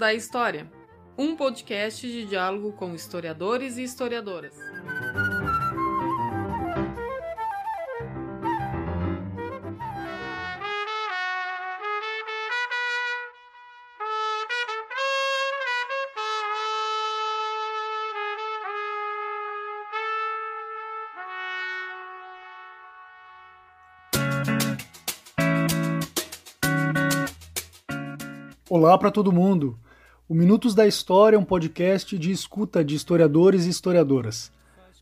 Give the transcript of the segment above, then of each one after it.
da História, um podcast de diálogo com historiadores e historiadoras. Olá para todo mundo! O Minutos da História é um podcast de escuta de historiadores e historiadoras.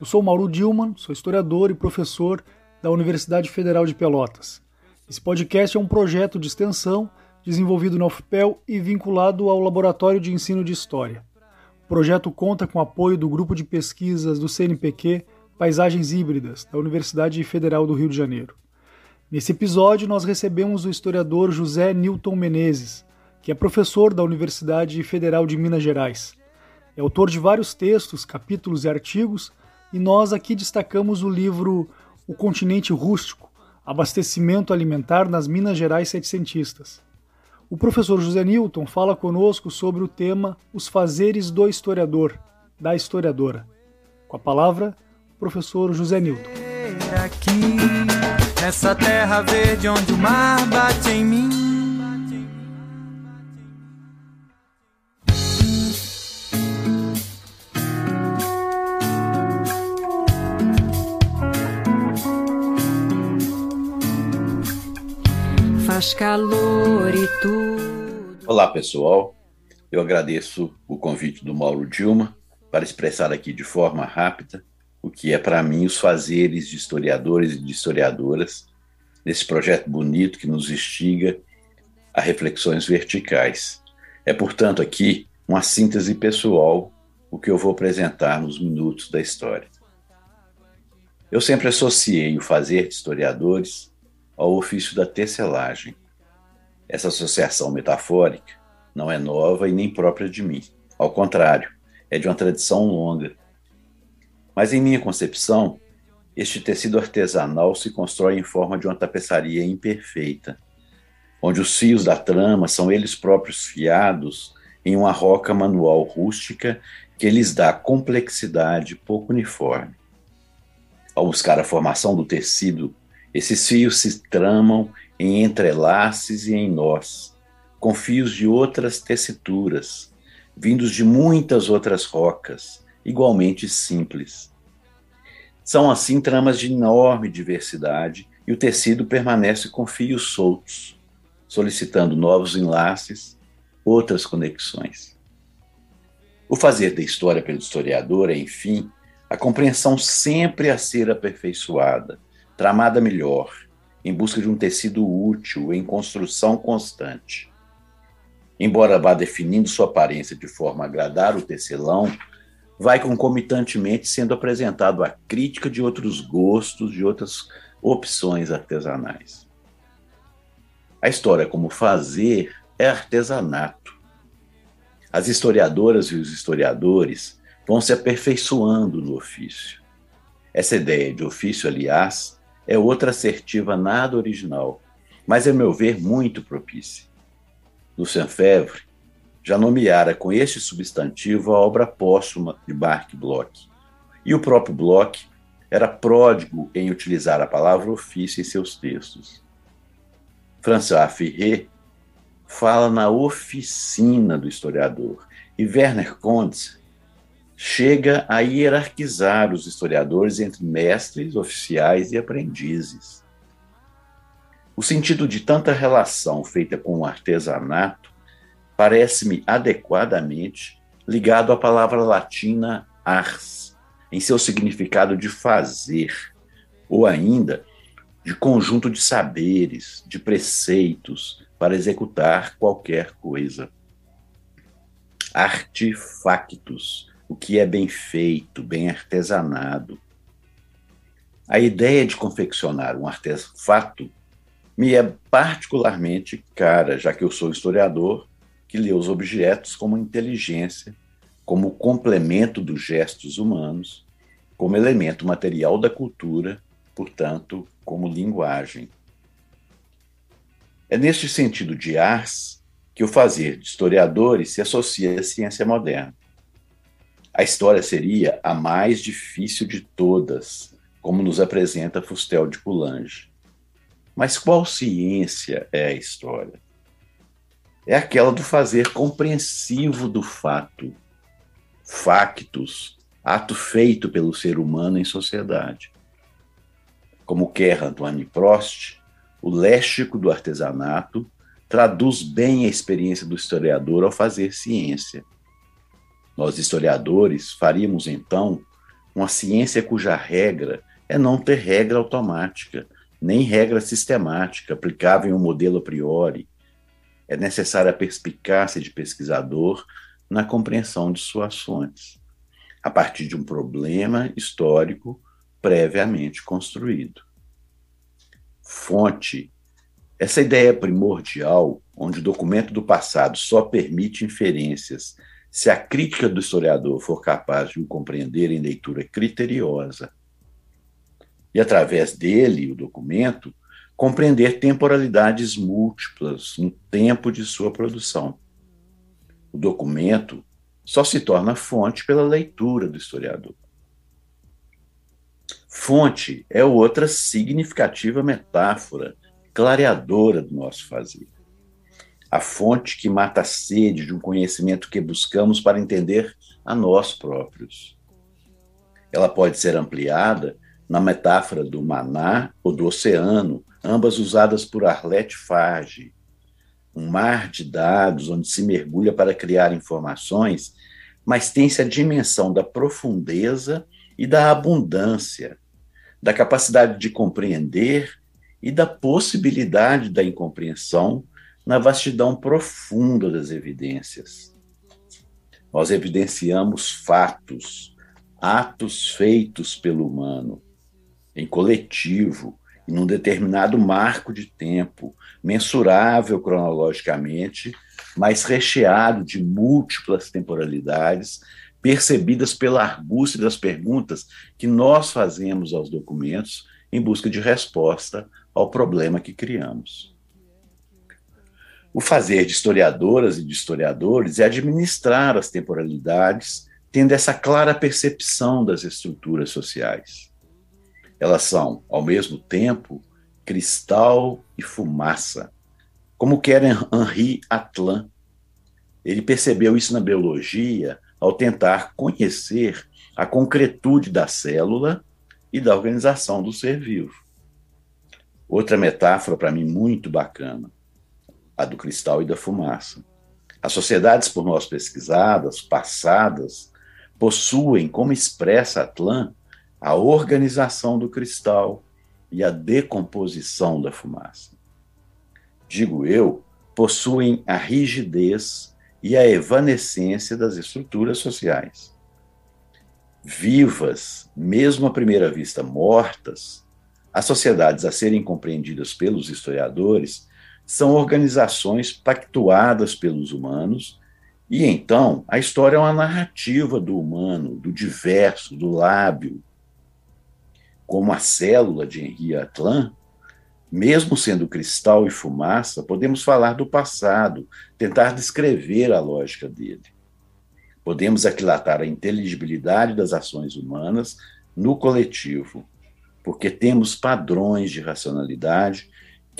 Eu sou Mauro Dilman, sou historiador e professor da Universidade Federal de Pelotas. Esse podcast é um projeto de extensão desenvolvido na UFPEL e vinculado ao Laboratório de Ensino de História. O projeto conta com apoio do grupo de pesquisas do CNPq Paisagens Híbridas, da Universidade Federal do Rio de Janeiro. Nesse episódio, nós recebemos o historiador José Newton Menezes, que é professor da Universidade Federal de Minas Gerais. É autor de vários textos, capítulos e artigos, e nós aqui destacamos o livro O Continente Rústico Abastecimento Alimentar nas Minas Gerais Setecentistas. O professor José Newton fala conosco sobre o tema Os Fazeres do Historiador, da historiadora. Com a palavra, professor José Newton. Aqui, nessa terra verde onde o mar bate faz calor e tudo. Olá, pessoal. Eu agradeço o convite do Mauro Dilma para expressar aqui de forma rápida o que é para mim os fazeres de historiadores e de historiadoras nesse projeto bonito que nos instiga a reflexões verticais. É, portanto, aqui uma síntese pessoal o que eu vou apresentar nos minutos da história. Eu sempre associei o fazer de historiadores ao ofício da tecelagem. Essa associação metafórica não é nova e nem própria de mim. Ao contrário, é de uma tradição longa. Mas em minha concepção, este tecido artesanal se constrói em forma de uma tapeçaria imperfeita, onde os fios da trama são eles próprios fiados em uma roca manual rústica que lhes dá complexidade pouco uniforme. Ao buscar a formação do tecido esses fios se tramam em entrelaces e em nós, com fios de outras tessituras, vindos de muitas outras rocas, igualmente simples. São assim tramas de enorme diversidade e o tecido permanece com fios soltos, solicitando novos enlaces, outras conexões. O fazer da história pelo historiador é, enfim, a compreensão sempre a ser aperfeiçoada tramada melhor, em busca de um tecido útil em construção constante. Embora vá definindo sua aparência de forma a agradar o tecelão, vai concomitantemente sendo apresentado a crítica de outros gostos, de outras opções artesanais. A história como fazer é artesanato. As historiadoras e os historiadores vão se aperfeiçoando no ofício. Essa ideia de ofício, aliás, é outra assertiva nada original, mas, a meu ver, muito propícia. Lucien Febvre já nomeara com este substantivo a obra póstuma de Marc Bloch. E o próprio Bloch era pródigo em utilizar a palavra ofício em seus textos. François Ferré fala na oficina do historiador e Werner Kontz chega a hierarquizar os historiadores entre mestres, oficiais e aprendizes. O sentido de tanta relação feita com o artesanato parece-me adequadamente ligado à palavra latina ars, em seu significado de fazer, ou ainda de conjunto de saberes, de preceitos para executar qualquer coisa. Artefactos o que é bem feito, bem artesanado. A ideia de confeccionar um artefato me é particularmente cara, já que eu sou historiador que lê os objetos como inteligência, como complemento dos gestos humanos, como elemento material da cultura, portanto, como linguagem. É neste sentido de ars que o fazer de historiadores se associa à ciência moderna. A história seria a mais difícil de todas, como nos apresenta Fustel de Coulanges. Mas qual ciência é a história? É aquela do fazer compreensivo do fato, factus, ato feito pelo ser humano em sociedade. Como quer Antoine Prost, o léxico do artesanato traduz bem a experiência do historiador ao fazer ciência. Nós, historiadores, faríamos então uma ciência cuja regra é não ter regra automática, nem regra sistemática aplicável em um modelo a priori. É necessária a perspicácia de pesquisador na compreensão de suas fontes, a partir de um problema histórico previamente construído. Fonte. Essa ideia primordial, onde o documento do passado só permite inferências se a crítica do historiador for capaz de o compreender em leitura criteriosa. E, através dele, o documento, compreender temporalidades múltiplas no tempo de sua produção. O documento só se torna fonte pela leitura do historiador. Fonte é outra significativa metáfora clareadora do nosso fazer. A fonte que mata a sede de um conhecimento que buscamos para entender a nós próprios. Ela pode ser ampliada na metáfora do maná ou do oceano, ambas usadas por Arlette Farge. Um mar de dados onde se mergulha para criar informações, mas tem-se a dimensão da profundeza e da abundância, da capacidade de compreender e da possibilidade da incompreensão na vastidão profunda das evidências. Nós evidenciamos fatos, atos feitos pelo humano, em coletivo, em um determinado marco de tempo, mensurável cronologicamente, mas recheado de múltiplas temporalidades percebidas pela argúcia das perguntas que nós fazemos aos documentos em busca de resposta ao problema que criamos. O fazer de historiadoras e de historiadores é administrar as temporalidades, tendo essa clara percepção das estruturas sociais. Elas são, ao mesmo tempo, cristal e fumaça, como quer Henri Atlan. Ele percebeu isso na biologia ao tentar conhecer a concretude da célula e da organização do ser vivo. Outra metáfora para mim muito bacana, a do cristal e da fumaça. As sociedades por nós pesquisadas, passadas, possuem, como expressa Atlan, a organização do cristal e a decomposição da fumaça. Digo eu, possuem a rigidez e a evanescência das estruturas sociais. Vivas, mesmo à primeira vista mortas, as sociedades a serem compreendidas pelos historiadores são organizações pactuadas pelos humanos, e então a história é uma narrativa do humano, do diverso, do lábio. Como a célula de Henri Atlan, mesmo sendo cristal e fumaça, podemos falar do passado, tentar descrever a lógica dele. Podemos aquilatar a inteligibilidade das ações humanas no coletivo, porque temos padrões de racionalidade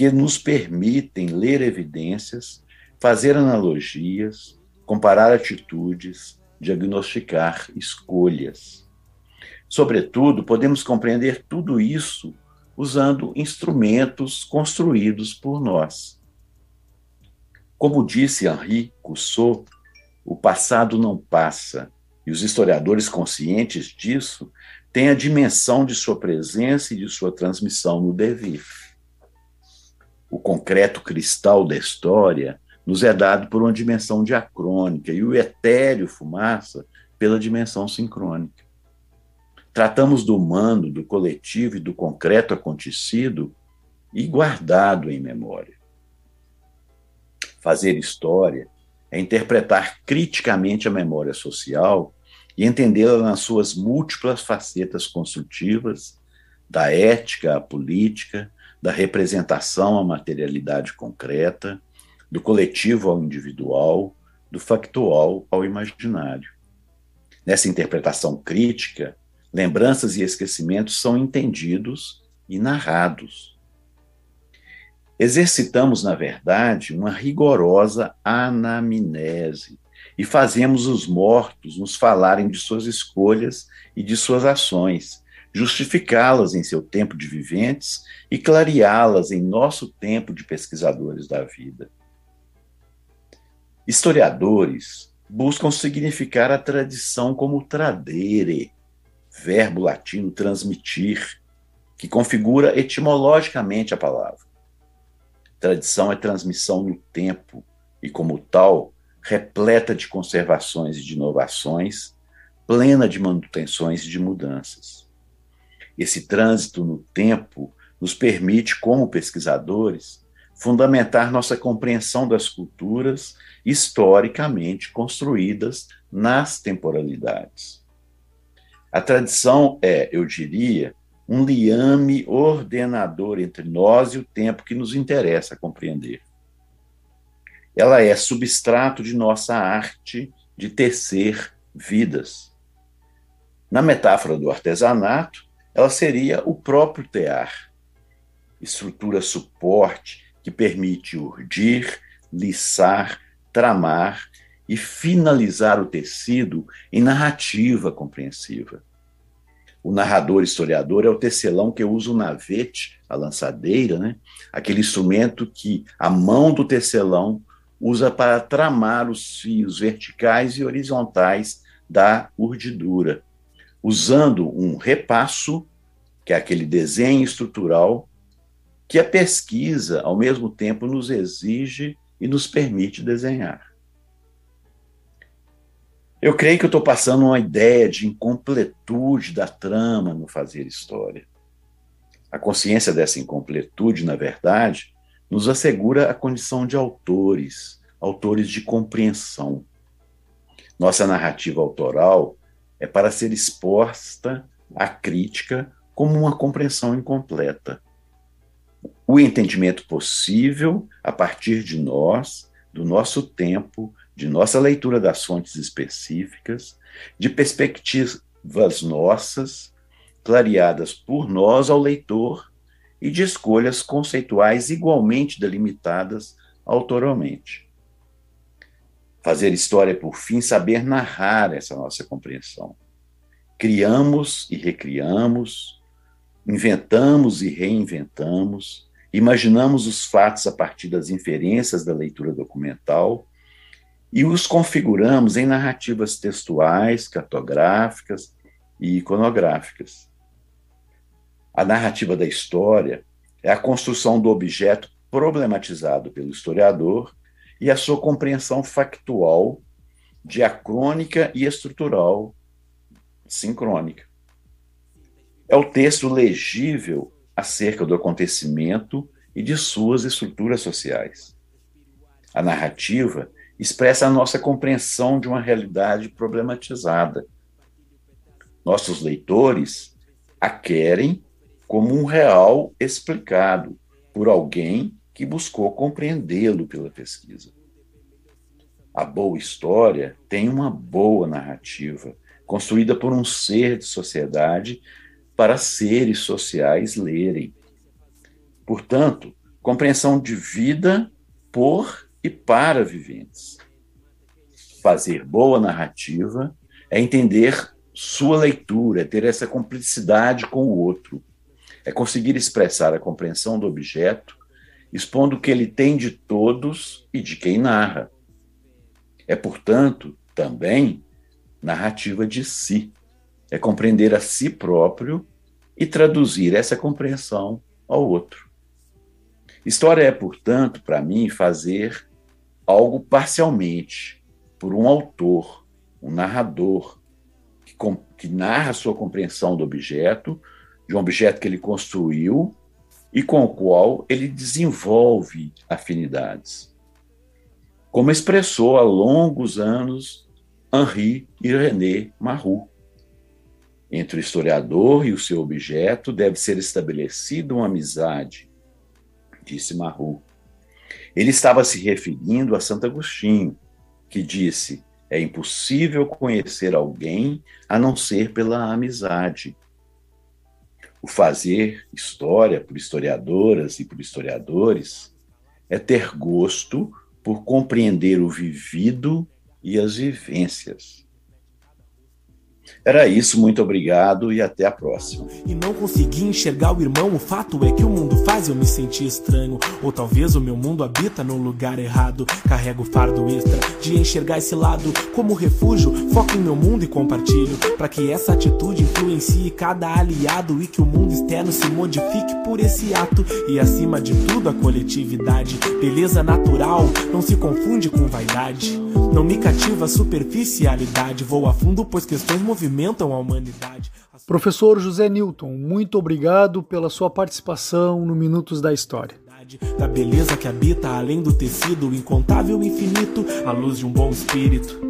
que nos permitem ler evidências, fazer analogias, comparar atitudes, diagnosticar escolhas. Sobretudo, podemos compreender tudo isso usando instrumentos construídos por nós. Como disse Henri Cousseau, o passado não passa, e os historiadores conscientes disso têm a dimensão de sua presença e de sua transmissão no devir. O concreto cristal da história nos é dado por uma dimensão diacrônica e o etéreo fumaça pela dimensão sincrônica. Tratamos do humano, do coletivo e do concreto acontecido e guardado em memória. Fazer história é interpretar criticamente a memória social e entendê-la nas suas múltiplas facetas construtivas, da ética à política, da representação à materialidade concreta, do coletivo ao individual, do factual ao imaginário. Nessa interpretação crítica, lembranças e esquecimentos são entendidos e narrados. Exercitamos, na verdade, uma rigorosa anamnese e fazemos os mortos nos falarem de suas escolhas e de suas ações, justificá-las em seu tempo de viventes e clareá-las em nosso tempo de pesquisadores da vida. Historiadores buscam significar a tradição como tradere, verbo latino transmitir, que configura etimologicamente a palavra. Tradição é transmissão no tempo e, como tal, repleta de conservações e de inovações, plena de manutenções e de mudanças. Esse trânsito no tempo nos permite, como pesquisadores, fundamentar nossa compreensão das culturas historicamente construídas nas temporalidades. A tradição é, eu diria, um liame ordenador entre nós e o tempo que nos interessa compreender. Ela é substrato de nossa arte de tecer vidas. Na metáfora do artesanato, ela seria o próprio tear, estrutura suporte que permite urdir, liçar, tramar e finalizar o tecido em narrativa compreensiva. O narrador historiador é o tecelão que usa o navete, a lançadeira, né? aquele instrumento que a mão do tecelão usa para tramar os fios verticais e horizontais da urdidura, usando um repasso, que é aquele desenho estrutural, que a pesquisa, ao mesmo tempo, nos exige e nos permite desenhar. Eu creio que eu estou passando uma ideia de incompletude da trama no fazer história. A consciência dessa incompletude, na verdade, nos assegura a condição de autores, autores de compreensão. Nossa narrativa autoral é para ser exposta à crítica como uma compreensão incompleta. O entendimento possível a partir de nós, do nosso tempo, de nossa leitura das fontes específicas, de perspectivas nossas, clareadas por nós ao leitor, e de escolhas conceituais igualmente delimitadas autoralmente. Fazer história, por fim, saber narrar essa nossa compreensão. Criamos e recriamos, inventamos e reinventamos, imaginamos os fatos a partir das inferências da leitura documental e os configuramos em narrativas textuais, cartográficas e iconográficas. A narrativa da história é a construção do objeto problematizado pelo historiador e a sua compreensão factual, diacrônica e estrutural sincrônica. É o texto legível acerca do acontecimento e de suas estruturas sociais. A narrativa expressa a nossa compreensão de uma realidade problematizada. Nossos leitores a querem como um real explicado por alguém que buscou compreendê-lo pela pesquisa. A boa história tem uma boa narrativa, construída por um ser de sociedade para seres sociais lerem. Portanto, compreensão de vida por e para viventes. Fazer boa narrativa é entender sua leitura, é ter essa complicidade com o outro, é conseguir expressar a compreensão do objeto, expondo o que ele tem de todos e de quem narra. É, portanto, também narrativa de si, é compreender a si próprio e traduzir essa compreensão ao outro. História é, portanto, para mim, fazer algo parcialmente por um autor, um narrador, que, que narra a sua compreensão do objeto, de um objeto que ele construiu e com o qual ele desenvolve afinidades. Como expressou há longos anos Henri e René Marrou. Entre o historiador e o seu objeto deve ser estabelecida uma amizade, disse Marrou. Ele estava se referindo a Santo Agostinho, que disse: é impossível conhecer alguém a não ser pela amizade. O fazer história por historiadoras e por historiadores é ter gosto por compreender o vivido e as vivências. Era isso, muito obrigado e até a próxima. E não consegui enxergar o irmão, o fato é que o mundo faz eu me sentir estranho. Ou talvez o meu mundo habita no lugar errado. Carrego o fardo extra de enxergar esse lado como refúgio. Foco em meu mundo e compartilho. para que essa atitude influencie cada aliado e que o mundo externo se modifique por esse ato. E acima de tudo, a coletividade. Beleza natural não se confunde com vaidade. Não me cativa a superficialidade. Vou a fundo, pois questões movimentam a humanidade. Professor José Newton, muito obrigado pela sua participação no Minutos da História. Da beleza que habita além do tecido incontável infinito, à luz de um bom espírito.